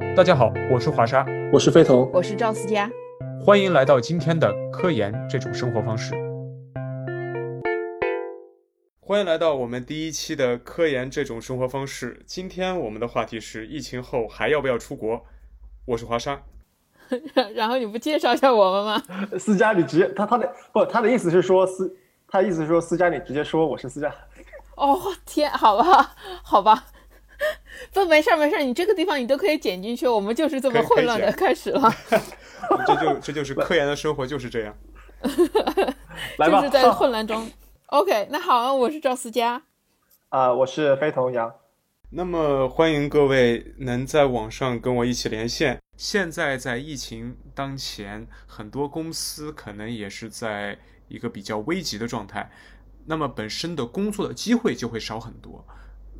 大家好，我是华沙，我是飞腾，我是赵思佳，欢迎来到今天的科研这种生活方式。欢迎来到我们第一期的科研这种生活方式。今天我们的话题是疫情后还要不要出国？我是华沙。然后你不介绍一下我们吗？思佳，你直接他他的不，他的意思是说思，他的意思是说思佳，你直接说我是思佳。哦天，好吧，好吧。不，没事儿，没事儿，你这个地方你都可以剪进去。我们就是这么混乱的开始了。这就这就是科研的生活，就是这样。来吧，就是在混乱中。OK，那好，我是赵思佳。啊，我是飞腾杨。那么欢迎各位能在网上跟我一起连线。现在在疫情当前，很多公司可能也是在一个比较危急的状态，那么本身的工作的机会就会少很多。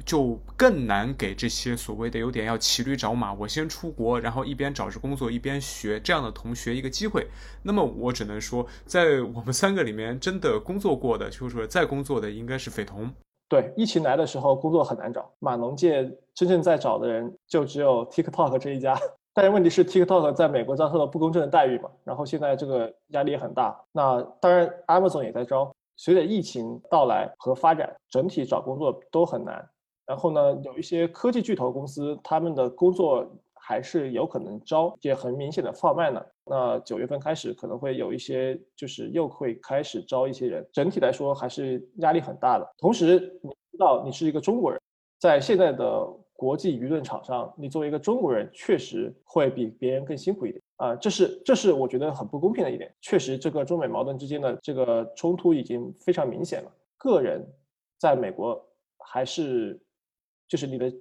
就更难给这些所谓的有点要骑驴找马，我先出国，然后一边找着工作一边学这样的同学一个机会。那么我只能说，在我们三个里面，真的工作过的，就是说在工作的应该是斐童。对，疫情来的时候工作很难找，码农界真正在找的人就只有 TikTok 这一家。但是问题是，TikTok 在美国遭受了不公正的待遇嘛，然后现在这个压力也很大。那当然，Amazon 也在招。随着疫情到来和发展，整体找工作都很难。然后呢，有一些科技巨头公司，他们的工作还是有可能招，也很明显的放慢了。那九月份开始可能会有一些，就是又会开始招一些人。整体来说还是压力很大的。同时，你知道你是一个中国人，在现在的国际舆论场上，你作为一个中国人，确实会比别人更辛苦一点啊。这是这是我觉得很不公平的一点。确实，这个中美矛盾之间的这个冲突已经非常明显了。个人在美国还是。就是你的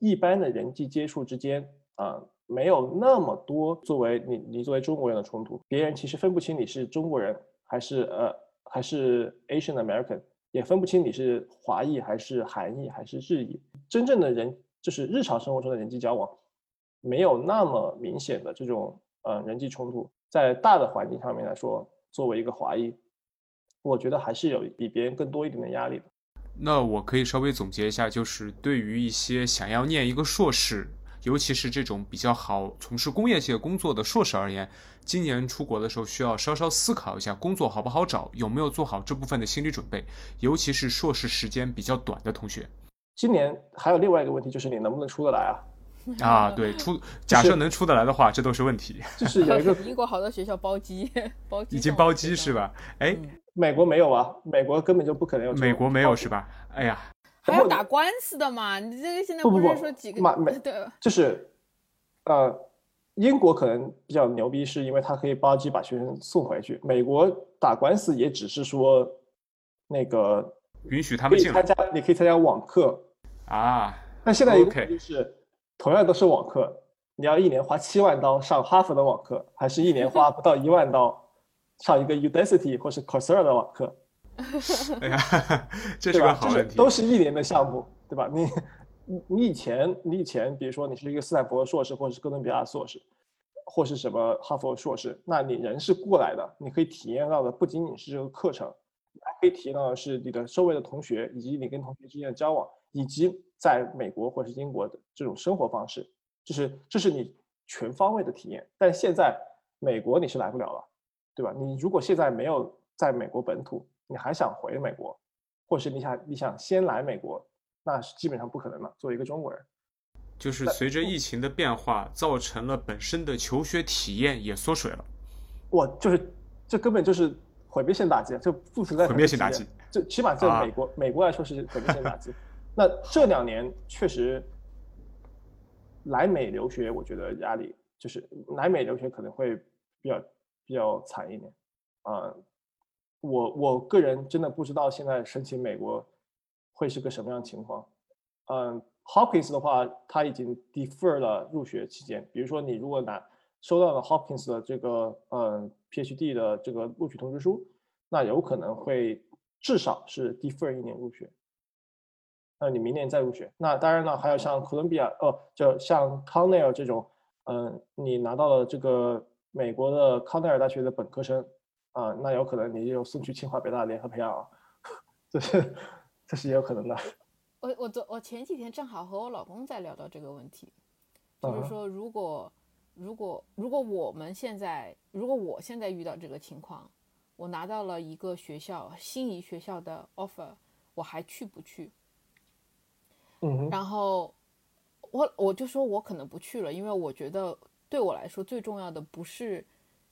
一般的人际接触之间啊，没有那么多作为你你作为中国人的冲突，别人其实分不清你是中国人还是呃还是 Asian American，也分不清你是华裔还是韩裔还是日裔。真正的人就是日常生活中的人际交往，没有那么明显的这种呃人际冲突。在大的环境上面来说，作为一个华裔，我觉得还是有比别人更多一点的压力的。那我可以稍微总结一下，就是对于一些想要念一个硕士，尤其是这种比较好从事工业界工作的硕士而言，今年出国的时候需要稍稍思考一下工作好不好找，有没有做好这部分的心理准备，尤其是硕士时间比较短的同学。今年还有另外一个问题，就是你能不能出得来啊？啊，对，出 假设能出得来的话，这都是问题。就是有一个 英国好多学校包机，包机已经包机是吧？哎。美国没有啊，美国根本就不可能有。美国没有是吧？哎呀，还要打官司的嘛？你这个现在不是说几个？美对，就是，呃，英国可能比较牛逼，是因为他可以包机把学生送回去。美国打官司也只是说，那个允许他们参加，你可以参加网课啊。那现在一个就是同样都是网课，你要一年花七万刀上哈佛的网课，还是一年花不到一万刀？上一个 Udacity 或是 Coursera 的网课，哎呀，这是个好问题。都是一年的项目，对吧？你你你以前你以前，比如说你是一个斯坦福的硕士，或者是哥伦比亚硕士，或是什么哈佛硕士，那你人是过来的，你可以体验到的不仅仅是这个课程，还可以体验到的是你的周围的同学，以及你跟同学之间的交往，以及在美国或者是英国的这种生活方式，就是这是你全方位的体验。但现在美国你是来不了了。对吧？你如果现在没有在美国本土，你还想回美国，或是你想你想先来美国，那是基本上不可能了。作为一个中国人，就是随着疫情的变化，造成了本身的求学体验也缩水了。我就是这根本就是毁灭性打击，这不存在毁灭性打击。这起码在美国美国来说是毁灭性打击。那这两年确实来美留学，我觉得压力就是来美留学可能会比较。比较惨一点，啊，我我个人真的不知道现在申请美国会是个什么样的情况。嗯，Hopkins 的话，他已经 defer 了入学期间。比如说，你如果拿收到了 Hopkins 的这个嗯 PhD 的这个录取通知书，那有可能会至少是 defer 一年入学。那你明年再入学。那当然了，还有像哥伦比亚，哦，就像康奈尔这种，嗯，你拿到了这个。美国的康奈尔大学的本科生，啊，那有可能你就送去清华北大联合培养啊，这是这是也有可能的。我我昨我前几天正好和我老公在聊到这个问题，就是说，如果如果如果我们现在，如果我现在遇到这个情况，我拿到了一个学校心仪学校的 offer，我还去不去？嗯，然后我我就说我可能不去了，因为我觉得对我来说最重要的不是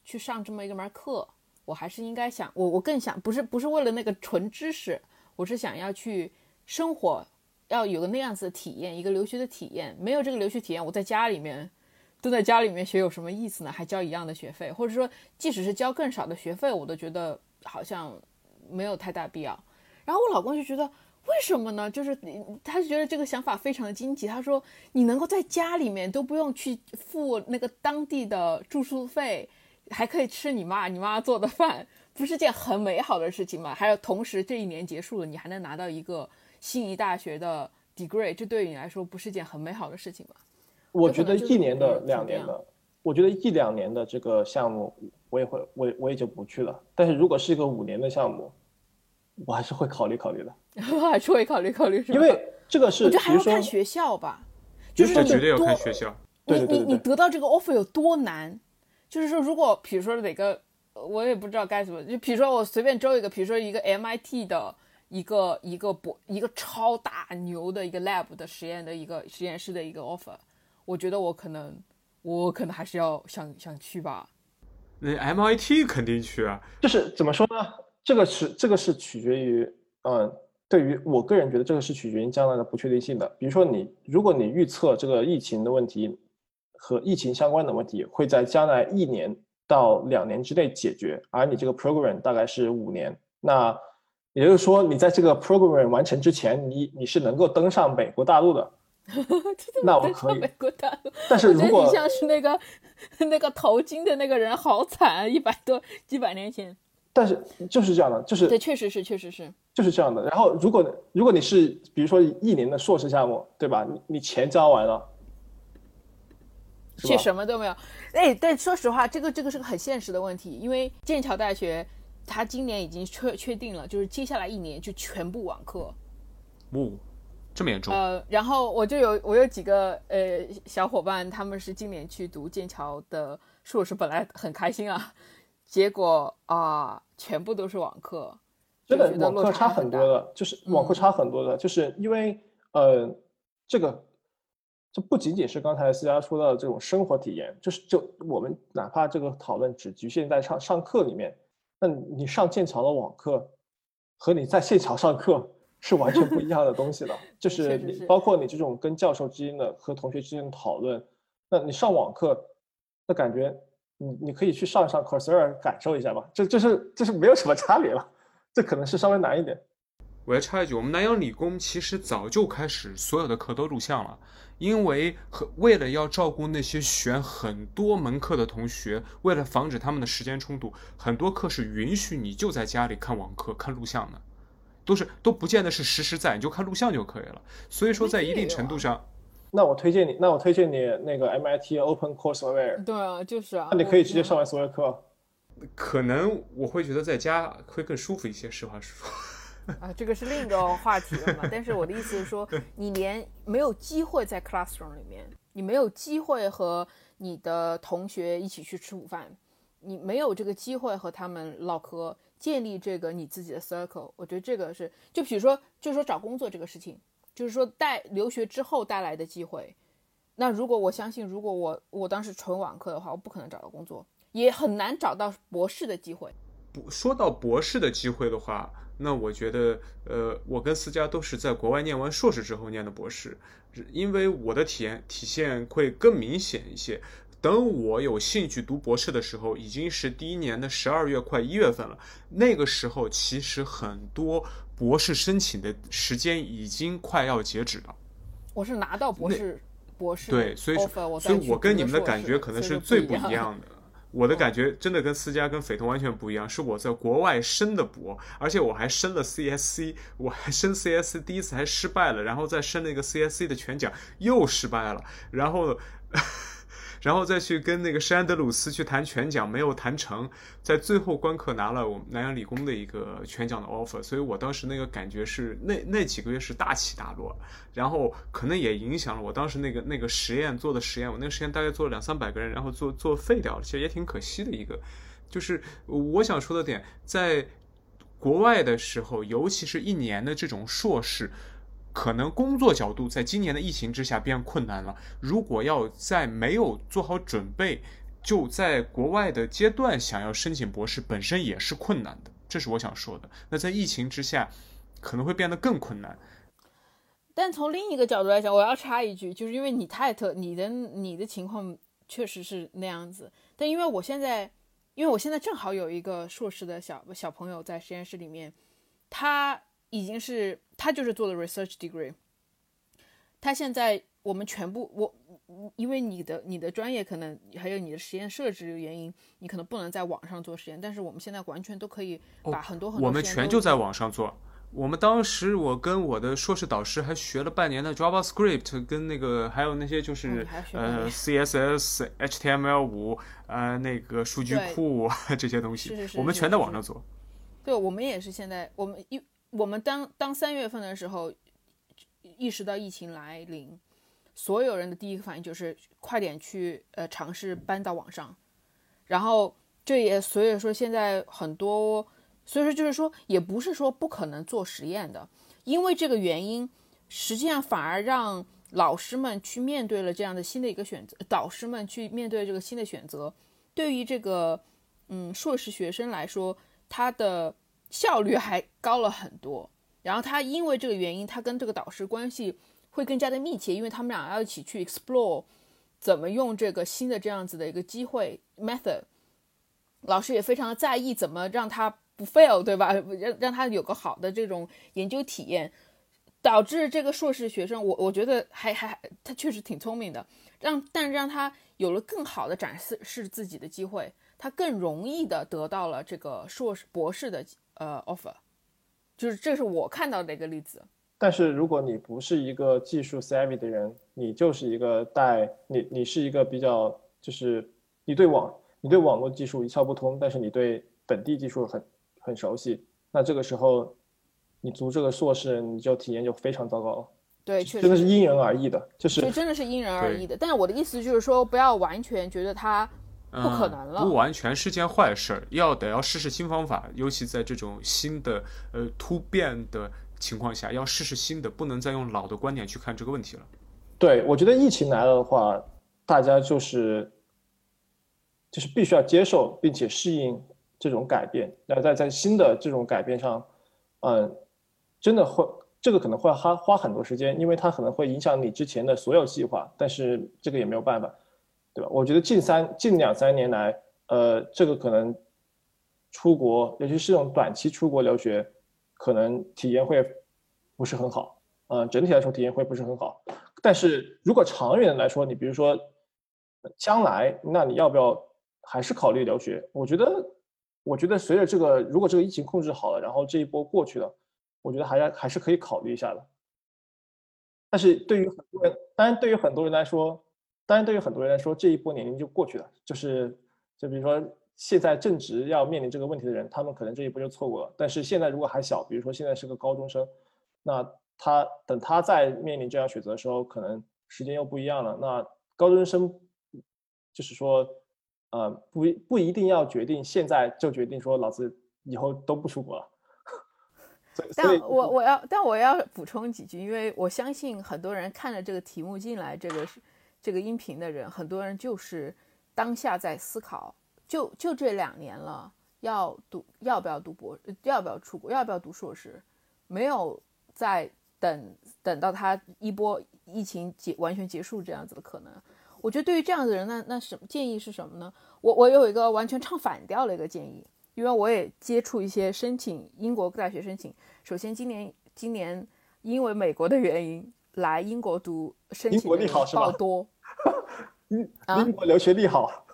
去上这么一个门课，我还是应该想我我更想不是不是为了那个纯知识，我是想要去生活，要有个那样子的体验，一个留学的体验。没有这个留学体验，我在家里面都在家里面学有什么意思呢？还交一样的学费，或者说即使是交更少的学费，我都觉得好像没有太大必要。然后我老公就觉得。为什么呢？就是他觉得这个想法非常的惊奇。他说：“你能够在家里面都不用去付那个当地的住宿费，还可以吃你妈你妈做的饭，不是件很美好的事情吗？还有，同时这一年结束了，你还能拿到一个心仪大学的 degree，这对于你来说不是件很美好的事情吗？”我觉得一年的、两年的，我觉得一两年的这个项目，我也会，我我也就不去了。但是如果是一个五年的项目，我还是会考虑考虑的。还是会考虑考虑，因为这个是，我觉得还要看学校吧，就是绝对要看学校。你你你得到这个 offer 有多难？就是说，如果比如说哪个，我也不知道该怎么，就比如说我随便招一个，比如说一个 MIT 的一个一个博一个超大牛的一个 lab 的实验的一个实验室的一个 offer，我觉得我可能我可能还是要想想去吧。那 MIT 肯定去啊，就是怎么说呢？这个是这个是取决于，嗯。对于我个人觉得，这个是取决于将来的不确定性的。比如说，你如果你预测这个疫情的问题和疫情相关的问题会在将来一年到两年之内解决，而你这个 program 大概是五年，那也就是说，你在这个 program 完成之前，你你是能够登上美国大陆的。那我可以。美国大陆。但是如果你像是那个 那个淘金的那个人，好惨，一百多几百年前。但是就是这样的，就是对，确实是，确实是，就是这样的。然后，如果如果你是比如说一年的硕士项目，对吧？你你钱交完了，却什么都没有。哎，但说实话，这个这个是个很现实的问题，因为剑桥大学它今年已经确确定了，就是接下来一年就全部网课。哦，这么严重？呃，然后我就有我有几个呃小伙伴，他们是今年去读剑桥的硕士，本来很开心啊，结果啊。全部都是网课，真的网课差很多的，就是网课差很多的，就是因为呃，这个这不仅仅是刚才思佳说到的这种生活体验，就是就我们哪怕这个讨论只局限在上上课里面，那你上剑桥的网课和你在现场上课是完全不一样的东西的，就是你包括你这种跟教授之间的和同学之间的讨论，那你上网课，那感觉。你你可以去上一上 Coursera 感受一下吧，这这是这是没有什么差别了，这可能是稍微难一点。我要插一句，我们南洋理工其实早就开始所有的课都录像了，因为和为了要照顾那些选很多门课的同学，为了防止他们的时间冲突，很多课是允许你就在家里看网课、看录像的，都是都不见得是实时在，你就看录像就可以了。所以说，在一定程度上。那我推荐你，那我推荐你那个 MIT Open Courseware。对啊，就是啊。那你可以直接上完所有课。可能我会觉得在家会更舒服一些，实话实说。啊，这个是另一个话题了嘛？但是我的意思是说，你连没有机会在 classroom 里面，你没有机会和你的同学一起去吃午饭，你没有这个机会和他们唠嗑，建立这个你自己的 circle。我觉得这个是，就比如说，就说找工作这个事情。就是说带留学之后带来的机会，那如果我相信，如果我我当时纯网课的话，我不可能找到工作，也很难找到博士的机会。不说到博士的机会的话，那我觉得，呃，我跟思佳都是在国外念完硕士之后念的博士，因为我的体验体现会更明显一些。等我有兴趣读博士的时候，已经是第一年的十二月快一月份了。那个时候，其实很多博士申请的时间已经快要截止了。我是拿到博士博士对，所以所以，我跟你们的感觉可能是最不一样的。我的感觉真的跟思佳跟斐彤完全不一样，是我在国外申的博，而且我还申了 CSC，我还申 CSC 第一次还失败了，然后再申那个 CSC 的全奖又失败了，然后。然后再去跟那个施安德鲁斯去谈全奖，没有谈成，在最后关课拿了我们南洋理工的一个全奖的 offer，所以我当时那个感觉是那那几个月是大起大落，然后可能也影响了我当时那个那个实验做的实验，我那个实验大概做了两三百个人，然后做做废掉了，其实也挺可惜的一个，就是我想说的点，在国外的时候，尤其是一年的这种硕士。可能工作角度在今年的疫情之下变困难了。如果要在没有做好准备，就在国外的阶段想要申请博士，本身也是困难的。这是我想说的。那在疫情之下，可能会变得更困难。但从另一个角度来讲，我要插一句，就是因为你太特，你的你的情况确实是那样子。但因为我现在，因为我现在正好有一个硕士的小小朋友在实验室里面，他。已经是他就是做的 research degree，他现在我们全部我因为你的你的专业可能还有你的实验设置的原因，你可能不能在网上做实验，但是我们现在完全都可以把很多很多我们全就在网上做。我们当时我跟我的硕士导师还学了半年的 JavaScript，跟那个还有那些就是呃 CSS、HTML 五呃那个数据库 这些东西，我们全在网上做。对，我们也是现在我们一。我们当当三月份的时候，意识到疫情来临，所有人的第一个反应就是快点去呃尝试搬到网上，然后这也所以说现在很多，所以说就是说也不是说不可能做实验的，因为这个原因，实际上反而让老师们去面对了这样的新的一个选择，导师们去面对这个新的选择，对于这个嗯硕士学生来说，他的。效率还高了很多，然后他因为这个原因，他跟这个导师关系会更加的密切，因为他们俩要一起去 explore 怎么用这个新的这样子的一个机会 method。老师也非常的在意怎么让他不 fail，对吧？让让他有个好的这种研究体验，导致这个硕士学生，我我觉得还还他确实挺聪明的，让但让他有了更好的展示是自己的机会，他更容易的得到了这个硕士博士的。呃，offer，就是这是我看到的一个例子。但是如果你不是一个技术 savvy 的人，你就是一个带你，你是一个比较，就是你对网，你对网络技术一窍不通，但是你对本地技术很很熟悉，那这个时候你读这个硕士，你就体验就非常糟糕了。对，确实真的是因人而异的，就是真的是因人而异的。但是我的意思就是说，不要完全觉得他。不可能了，不完全是件坏事儿，要得要试试新方法，尤其在这种新的呃突变的情况下，要试试新的，不能再用老的观点去看这个问题了。对，我觉得疫情来了的话，大家就是就是必须要接受并且适应这种改变。那在在新的这种改变上，嗯，真的会这个可能会花花很多时间，因为它可能会影响你之前的所有计划，但是这个也没有办法。对吧？我觉得近三近两三年来，呃，这个可能出国，尤其是这种短期出国留学，可能体验会不是很好。嗯，整体来说体验会不是很好。但是如果长远来说，你比如说将来，那你要不要还是考虑留学？我觉得，我觉得随着这个，如果这个疫情控制好了，然后这一波过去了，我觉得还还是可以考虑一下的。但是对于很多人，当然对于很多人来说。当然，对于很多人来说，这一波年龄就过去了。就是，就比如说现在正值要面临这个问题的人，他们可能这一波就错过了。但是现在如果还小，比如说现在是个高中生，那他等他再面临这样选择的时候，可能时间又不一样了。那高中生就是说，呃，不不一定要决定现在就决定说老子以后都不出国了。但我我要但我要补充几句，因为我相信很多人看了这个题目进来，这个是。这个音频的人，很多人就是当下在思考，就就这两年了，要读要不要读博，要不要出国，要不要读硕士，没有在等等到他一波疫情结完全结束这样子的可能。我觉得对于这样的人，那那什么建议是什么呢？我我有一个完全唱反调的一个建议，因为我也接触一些申请英国大学申请。首先，今年今年因为美国的原因。来英国读申请的报多，英英国留学利好，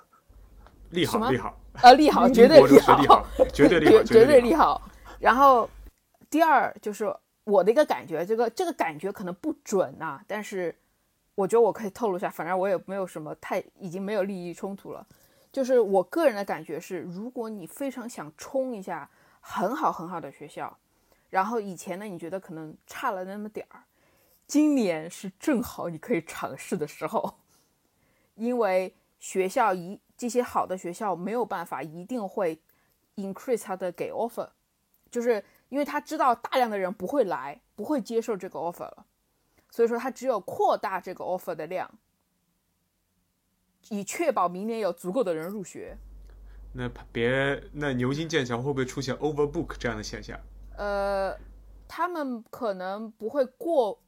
利好利好，呃利好绝对利好，绝对利好，绝对利好。然后第二就是我的一个感觉，这个这个感觉可能不准啊，但是我觉得我可以透露一下，反正我也没有什么太已经没有利益冲突了。就是我个人的感觉是，如果你非常想冲一下很好很好的学校，然后以前呢你觉得可能差了那么点儿，今年是正好你可以尝试的时候，因为学校一这些好的学校没有办法一定会 increase 它的给 offer，就是因为他知道大量的人不会来，不会接受这个 offer 了，所以说他只有扩大这个 offer 的量。以确保明年有足够的人入学。那别，那牛津、剑桥会不会出现 overbook 这样的现象？呃，他们可能不会过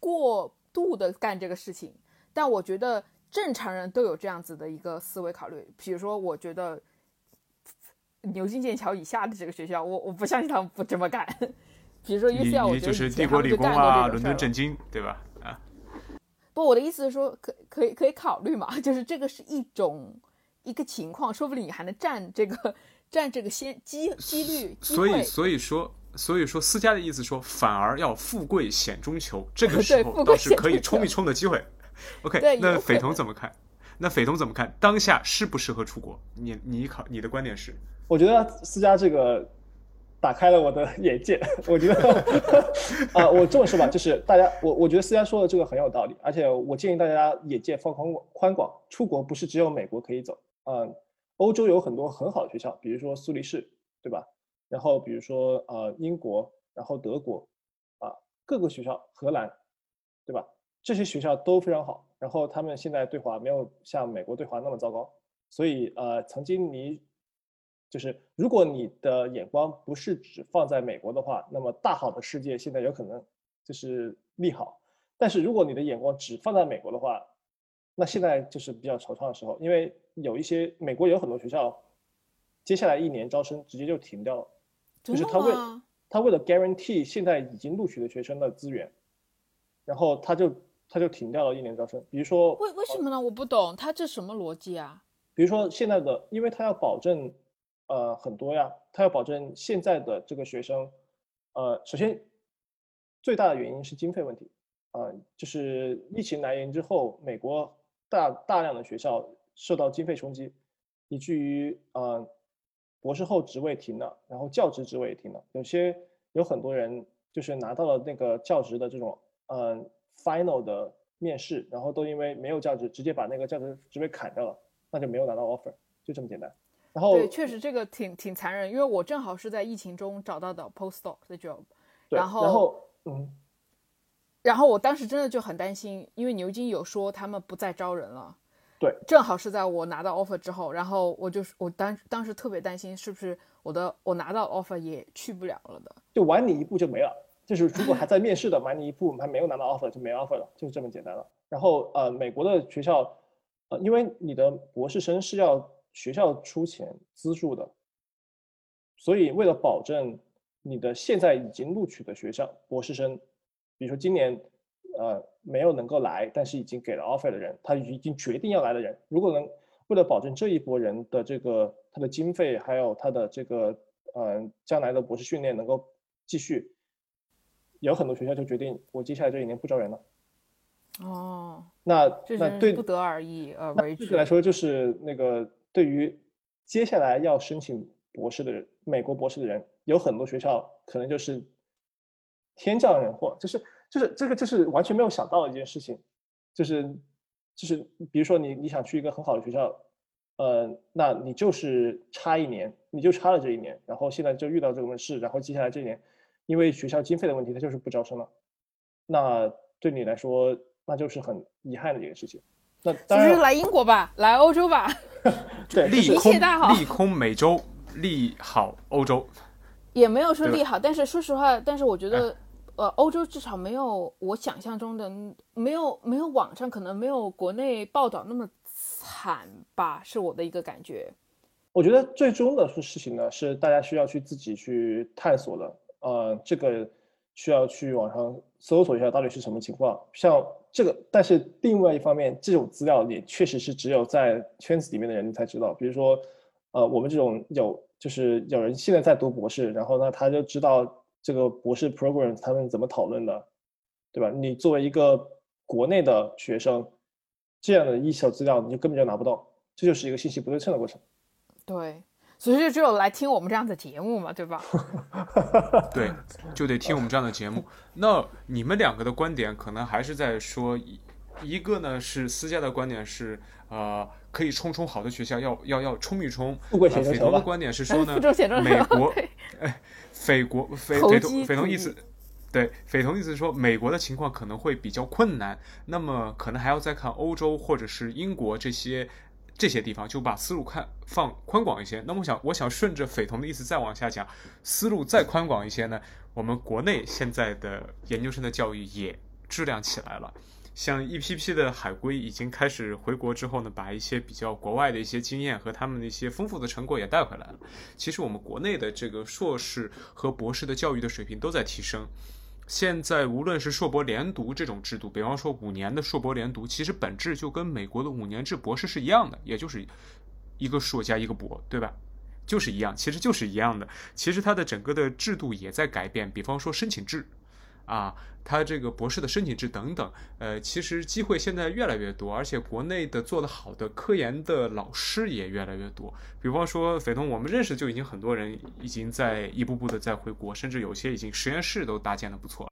过度的干这个事情，但我觉得正常人都有这样子的一个思维考虑。比如说，我觉得牛津、剑桥以下的这个学校，我我不相信他们不这么干。比如说 UCL，我觉得就是帝国理工啊、伦敦政经，对吧？啊不，我的意思是说，可可以可以考虑嘛，就是这个是一种一个情况，说不定你还能占这个占这个先机几率。所以所以说所以说，私家的意思说，反而要富贵险中求，这个 时候倒是可以冲一冲的机会。OK，那匪童怎么看？那匪童怎么看？当下适不适合出国？你你考你的观点是？我觉得私家这个。打开了我的眼界，我觉得啊，我这么说吧，就是大家，我我觉得思佳说的这个很有道理，而且我建议大家眼界放宽宽广，出国不是只有美国可以走啊，欧洲有很多很好的学校，比如说苏黎世，对吧？然后比如说呃英国，然后德国，啊各个学校，荷兰，对吧？这些学校都非常好，然后他们现在对华没有像美国对华那么糟糕，所以呃曾经你。就是如果你的眼光不是只放在美国的话，那么大好的世界现在有可能就是利好。但是如果你的眼光只放在美国的话，那现在就是比较惆怅的时候，因为有一些美国有很多学校，接下来一年招生直接就停掉了，就是他为他为了 guarantee 现在已经录取的学生的资源，然后他就他就停掉了一年招生。比如说为为什么呢？我不懂他这什么逻辑啊？比如说现在的，因为他要保证。呃，很多呀，他要保证现在的这个学生，呃，首先最大的原因是经费问题，呃，就是疫情来临之后，美国大大量的学校受到经费冲击，以至于呃，博士后职位停了，然后教职职位也停了，有些有很多人就是拿到了那个教职的这种呃 final 的面试，然后都因为没有教职，直接把那个教职职位砍掉了，那就没有拿到 offer，就这么简单。然后对，确实这个挺挺残忍，因为我正好是在疫情中找到的 postdoc 的 job，然后然后嗯，然后我当时真的就很担心，因为牛津有说他们不再招人了，对，正好是在我拿到 offer 之后，然后我就是我当当时特别担心是不是我的我拿到 offer 也去不了了的，就晚你一步就没了，就是如果还在面试的 晚你一步还没有拿到 offer 就没 offer 了，就是这么简单了。然后呃，美国的学校呃，因为你的博士生是要。学校出钱资助的，所以为了保证你的现在已经录取的学校博士生，比如说今年呃没有能够来，但是已经给了 offer 的人，他已经决定要来的人，如果能为了保证这一波人的这个他的经费还有他的这个呃将来的博士训练能够继续，有很多学校就决定我接下来这一年不招人了。哦，那那对不得而已呃，具体来说就是那个。对于接下来要申请博士的人，美国博士的人，有很多学校可能就是天降人祸，就是就是这个就是完全没有想到的一件事情，就是就是比如说你你想去一个很好的学校，呃，那你就是差一年，你就差了这一年，然后现在就遇到这个问事，然后接下来这一年，因为学校经费的问题，它就是不招生了，那对你来说那就是很遗憾的一个事情。那当然来英国吧，来欧洲吧。对，利空利空美洲，利好欧洲，也没有说利好。但是说实话，但是我觉得，呃，欧洲至少没有我想象中的，没有没有网上可能没有国内报道那么惨吧，是我的一个感觉。我觉得最终的事情呢，是大家需要去自己去探索的。呃，这个需要去网上搜索一下到底是什么情况，像。这个，但是另外一方面，这种资料也确实是只有在圈子里面的人才知道。比如说，呃，我们这种有就是有人现在在读博士，然后呢，他就知道这个博士 program 他们怎么讨论的，对吧？你作为一个国内的学生这样的一手资料，你就根本就拿不到，这就是一个信息不对称的过程。对，所以就只有来听我们这样的节目嘛，对吧？对，就得听我们这样的节目。那你们两个的观点可能还是在说，一一个呢是私家的观点是，呃，可以冲冲好的学校，要要要冲一冲。富贵呃险中求吧匪童的观点是 说呢美国对，哎，匪国匪投匪机主义童匪童意思。对，匪童意思是说，美国的情况可能会比较困难，那么可能还要再看欧洲或者是英国这些这些地方，就把思路看放宽广一些。那么我想，我想顺着匪童的意思再往下讲，思路再宽广一些呢，我们国内现在的研究生的教育也质量起来了。像一批批的海归已经开始回国之后呢，把一些比较国外的一些经验和他们的一些丰富的成果也带回来了。其实我们国内的这个硕士和博士的教育的水平都在提升。现在无论是硕博连读这种制度，比方说五年的硕博连读，其实本质就跟美国的五年制博士是一样的，也就是一个硕加一个博，对吧？就是一样，其实就是一样的。其实它的整个的制度也在改变，比方说申请制，啊，他这个博士的申请制等等，呃，其实机会现在越来越多，而且国内的做得好的科研的老师也越来越多。比方说，匪东，我们认识就已经很多人已经在一步步的在回国，甚至有些已经实验室都搭建的不错了。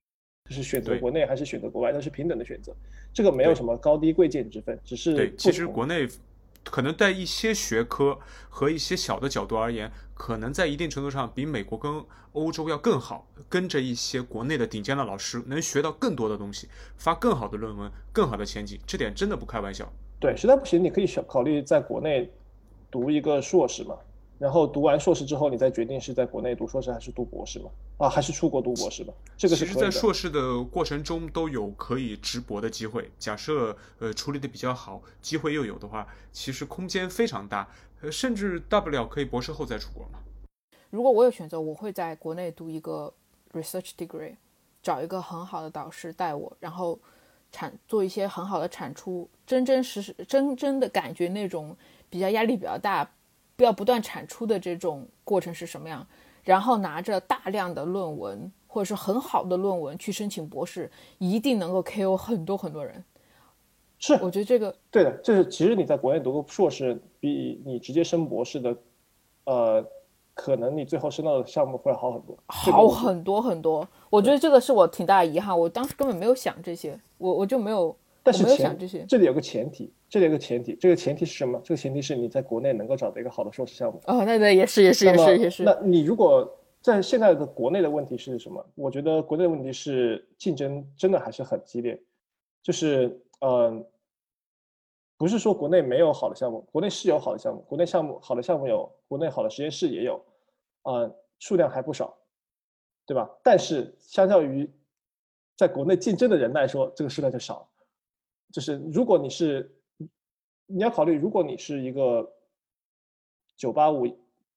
就是选择国内还是选择国外，都是平等的选择，这个没有什么高低贵贱之分，只是对，其实国内可能在一些学科和一些小的角度而言，可能在一定程度上比美国跟欧洲要更好。跟着一些国内的顶尖的老师，能学到更多的东西，发更好的论文，更好的前景，这点真的不开玩笑。对，实在不行，你可以考虑在国内读一个硕士嘛，然后读完硕士之后，你再决定是在国内读硕士还是读博士嘛，啊，还是出国读博士吧，这个是其实。在硕士的过程中都有可以直博的机会。假设呃处理的比较好，机会又有的话，其实空间非常大，呃，甚至大不了可以博士后再出国嘛。如果我有选择，我会在国内读一个 research degree，找一个很好的导师带我，然后产做一些很好的产出，真真实实、真真的感觉那种比较压力比较大，不要不断产出的这种过程是什么样，然后拿着大量的论文或者是很好的论文去申请博士，一定能够 KO 很多很多人。是我觉得这个对的，就是其实你在国内读个硕士，比你直接升博士的，呃，可能你最后升到的项目会好很多。好很多很多，我觉得这个是我挺大的遗憾，我当时根本没有想这些，我我就没有，但是前想这里有个前提，这里有个前提，这个前提是什么？这个前提是你在国内能够找到一个好的硕士项目。哦，那那也是也是也是也是，那你如果在现在的国内的问题是什么？我觉得国内的问题是竞争真的还是很激烈，就是嗯、呃不是说国内没有好的项目，国内是有好的项目，国内项目好的项目有，国内好的实验室也有，啊、数量还不少，对吧？但是相较于在国内竞争的人来说，这个数量就少。就是如果你是，你要考虑，如果你是一个九八五，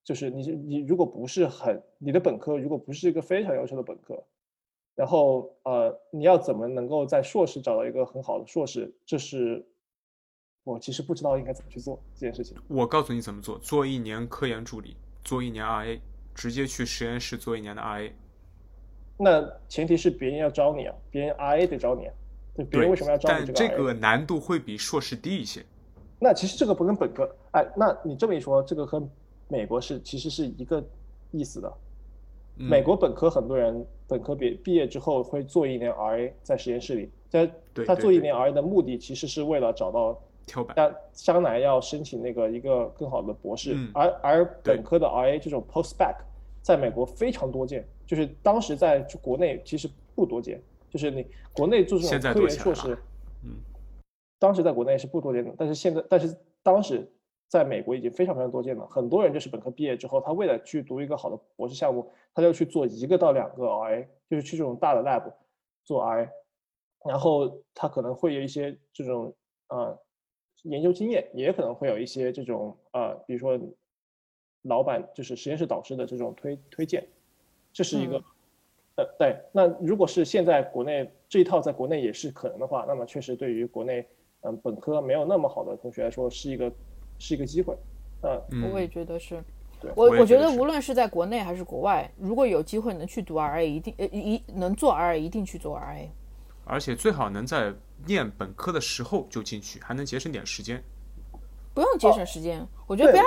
就是你是你如果不是很你的本科如果不是一个非常优秀的本科，然后呃你要怎么能够在硕士找到一个很好的硕士，这是我其实不知道应该怎么去做这件事情。我告诉你怎么做：做一年科研助理，做一年 RA，直接去实验室做一年的 RA。那前提是别人要招你啊，别人 RA 得招你啊，对，别人为什么要招这个这个难度会比硕士低一些。那其实这个不跟本科，哎，那你这么一说，这个和美国是其实是一个意思的。嗯。美国本科很多人本科毕毕业之后会做一年 RA 在实验室里，在他做一年 RA 的目的其实是为了找到跳板，但将来要申请那个一个更好的博士，嗯。而而本科的 RA 这种 postback 在美国非常多见，就是当时在国内其实不多见，就是你国内做这种科研硕士，嗯，当时在国内是不多见的，但是现在但是当时在美国已经非常非常多见了，很多人就是本科毕业之后，他为了去读一个好的博士项目，他就去做一个到两个 RA，就是去这种大的 lab 做 RA，然后他可能会有一些这种呃研究经验，也可能会有一些这种呃，比如说老板就是实验室导师的这种推推荐，这是一个、嗯呃对。那如果是现在国内这一套在国内也是可能的话，那么确实对于国内嗯、本科没有那么好的同学来说是一个是一个机会，呃嗯我也觉得是。我我觉得是我觉得无论是在国内还是国外，如果有机会能去读 RA，一定呃一能做 RA 一定去做 RA。而且最好能在念本科的时候就进去，还能节省点时间。不用节省时间，我觉得不要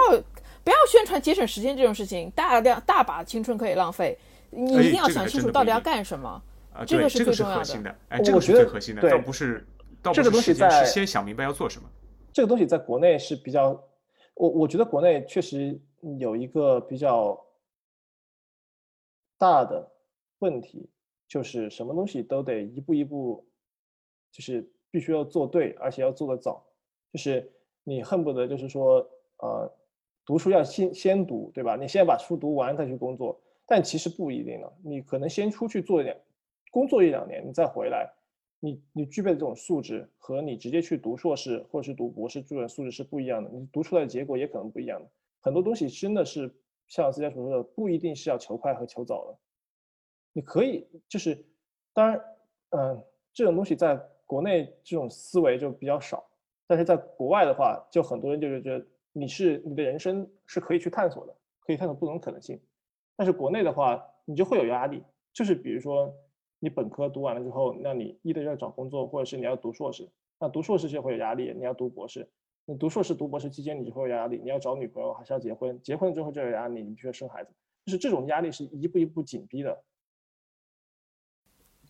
不要宣传节省时间这种事情，大量大把青春可以浪费，你一定要想清楚到底要干什么。啊，这个是最重要的。哎，这个是最核心的，倒不是，倒不是时间，是先想明白要做什么。这个东西在国内是比较，我我觉得国内确实有一个比较大的问题，就是什么东西都得一步一步，就是必须要做对，而且要做得早，就是你恨不得就是说，呃，读书要先先读，对吧？你先把书读完再去工作，但其实不一定的，你可能先出去做一点。工作一两年，你再回来，你你具备的这种素质和你直接去读硕士或者是读博士这种素质是不一样的，你读出来的结果也可能不一样的。很多东西真的是像思佳所说的，不一定是要求快和求早的。你可以就是，当然，嗯，这种东西在国内这种思维就比较少，但是在国外的话，就很多人就是觉得你是你的人生是可以去探索的，可以探索不同可能性。但是国内的话，你就会有压力，就是比如说。你本科读完了之后，那你一的要找工作，或者是你要读硕士，那读硕士就会有压力。你要读博士，你读硕士、读博士期间你就会有压力。你要找女朋友还是要结婚？结婚之后就有压力，你必须要生孩子，就是这种压力是一步一步紧逼的，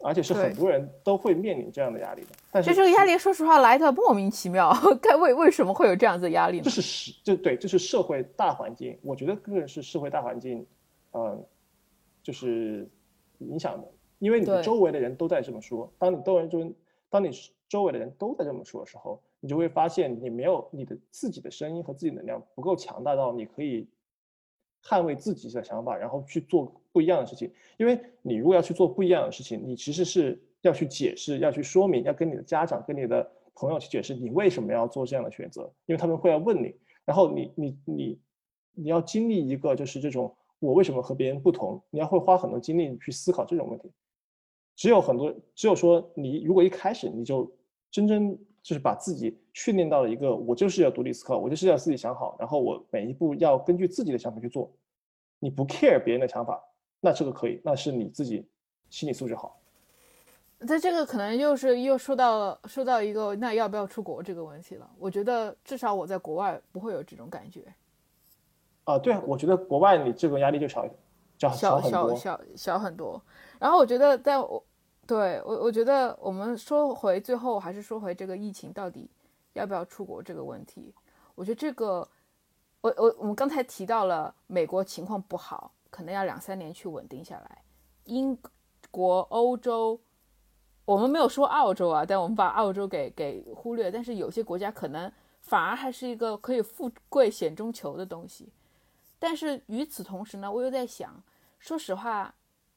而且是很多人都会面临这样的压力的。但是这个压力，说实话来的莫名其妙，该为为什么会有这样子的压力呢？这是是，就对，这是社会大环境。我觉得个人是社会大环境，嗯，就是影响的。因为你周围的人都在这么说，当你周围就当你周围的人都在这么说的时候，你就会发现你没有你的自己的声音和自己能量不够强大到你可以捍卫自己的想法，然后去做不一样的事情。因为你如果要去做不一样的事情，你其实是要去解释、要去说明、要跟你的家长、跟你的朋友去解释你为什么要做这样的选择，因为他们会要问你，然后你你你你要经历一个就是这种我为什么和别人不同，你要会花很多精力去思考这种问题。只有很多，只有说你如果一开始你就真正就是把自己训练到了一个，我就是要独立思考，我就是要自己想好，然后我每一步要根据自己的想法去做，你不 care 别人的想法，那这个可以，那是你自己心理素质好。那这个可能又是又说到说到一个那要不要出国这个问题了。我觉得至少我在国外不会有这种感觉。啊，对啊，我觉得国外你这个压力就小一点，小小小小小很多。然后我觉得在我。对我，我觉得我们说回最后，还是说回这个疫情到底要不要出国这个问题。我觉得这个，我我我们刚才提到了美国情况不好，可能要两三年去稳定下来。英国、欧洲，我们没有说澳洲啊，但我们把澳洲给给忽略。但是有些国家可能反而还是一个可以富贵险中求的东西。但是与此同时呢，我又在想，说实话。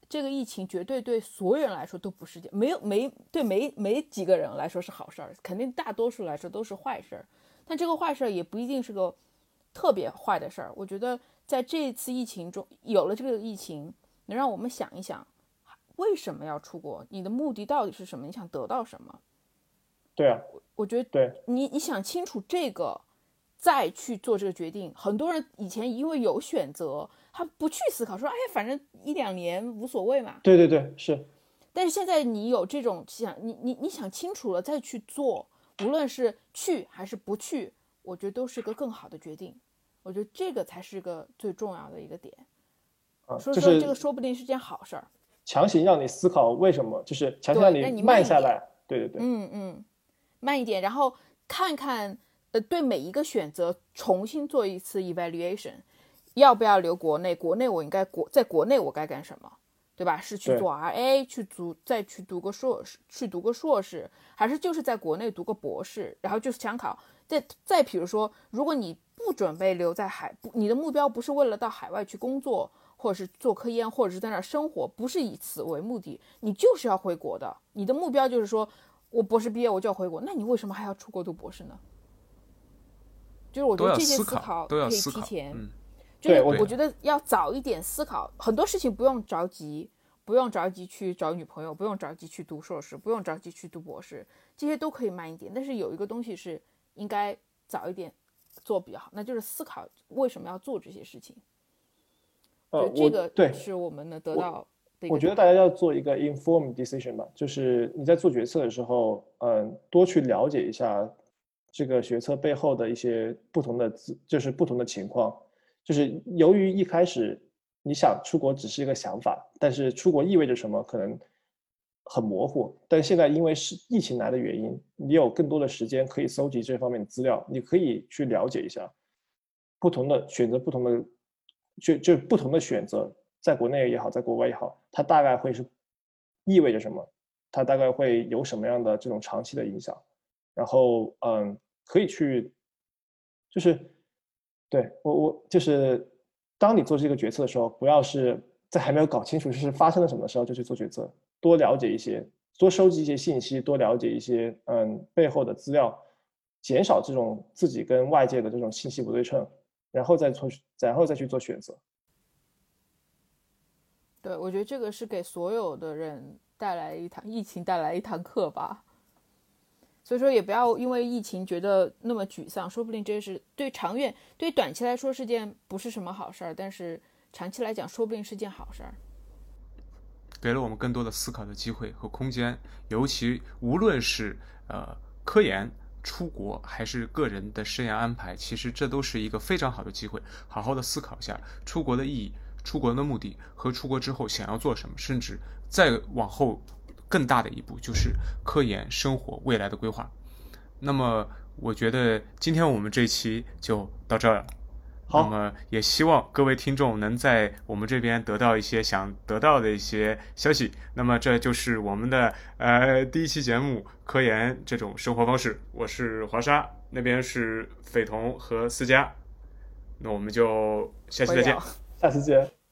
这个疫情绝对对所有人来说都不是件没有没对没没几个人来说是好事儿，肯定大多数来说都是坏事儿。但这个坏事儿也不一定是个特别坏的事儿。我觉得在这次疫情中，有了这个疫情，能让我们想一想，为什么要出国？你的目的到底是什么？你想得到什么？对啊，我觉得对你你想清楚这个，再去做这个决定。很多人以前因为有选择。他不去思考，说哎，反正一两年无所谓嘛。对对对，是。但是现在你有这种想，你你你想清楚了再去做，无论是去还是不去，我觉得都是个更好的决定。我觉得这个才是个最重要的一个点。啊，所以说这个说不定是件好事儿。强行让你思考为什么，就是强行让你慢下来。对对对。嗯嗯，慢一点，然后看看，呃，对每一个选择重新做一次 evaluation。要不要留国内？国内我应该国在国内我该干什么，对吧？是去做 RA，去读再去读个硕士，去读个硕士，还是就是在国内读个博士，然后就是想考。再再比如说，如果你不准备留在海，你的目标不是为了到海外去工作，或者是做科研，或者是在那儿生活，不是以此为目的，你就是要回国的。你的目标就是说我博士毕业我就要回国，那你为什么还要出国读博士呢？就是我觉得这些思考可以提前。就是，我觉得要早一点思考很多事情，不用着急，不用着急去找女朋友，不用着急去读硕士，不用着急去读博士，这些都可以慢一点。但是有一个东西是应该早一点做比较好，那就是思考为什么要做这些事情。呃，这个对是我们能得到我觉得大家要做一个 informed decision 吧，就是你在做决策的时候，嗯，多去了解一下这个决策背后的一些不同的，就是不同的情况。就是由于一开始你想出国只是一个想法，但是出国意味着什么可能很模糊。但现在因为是疫情来的原因，你有更多的时间可以搜集这方面的资料，你可以去了解一下不同的选择，不同的就就不同的选择。在国内也好，在国外也好，它大概会是意味着什么？它大概会有什么样的这种长期的影响？然后，嗯，可以去，就是对我我就是，当你做这个决策的时候，不要是在还没有搞清楚是发生了什么的时候就去做决策，多了解一些，多收集一些信息，多了解一些嗯背后的资料，减少这种自己跟外界的这种信息不对称，然后再做，然后再去做选择。对，我觉得这个是给所有的人带来一堂疫情带来一堂课吧。所以说，也不要因为疫情觉得那么沮丧，说不定这是对长远、对短期来说是件不是什么好事儿，但是长期来讲，说不定是件好事儿。给了我们更多的思考的机会和空间，尤其无论是呃科研、出国，还是个人的生涯安排，其实这都是一个非常好的机会，好好的思考一下出国的意义。出国的目的和出国之后想要做什么，甚至再往后更大的一步就是科研、生活、未来的规划。那么，我觉得今天我们这期就到这儿了。好，那么也希望各位听众能在我们这边得到一些想得到的一些消息。那么，这就是我们的呃第一期节目科研这种生活方式。我是华沙，那边是斐童和思佳。那我们就下期再见。下期见。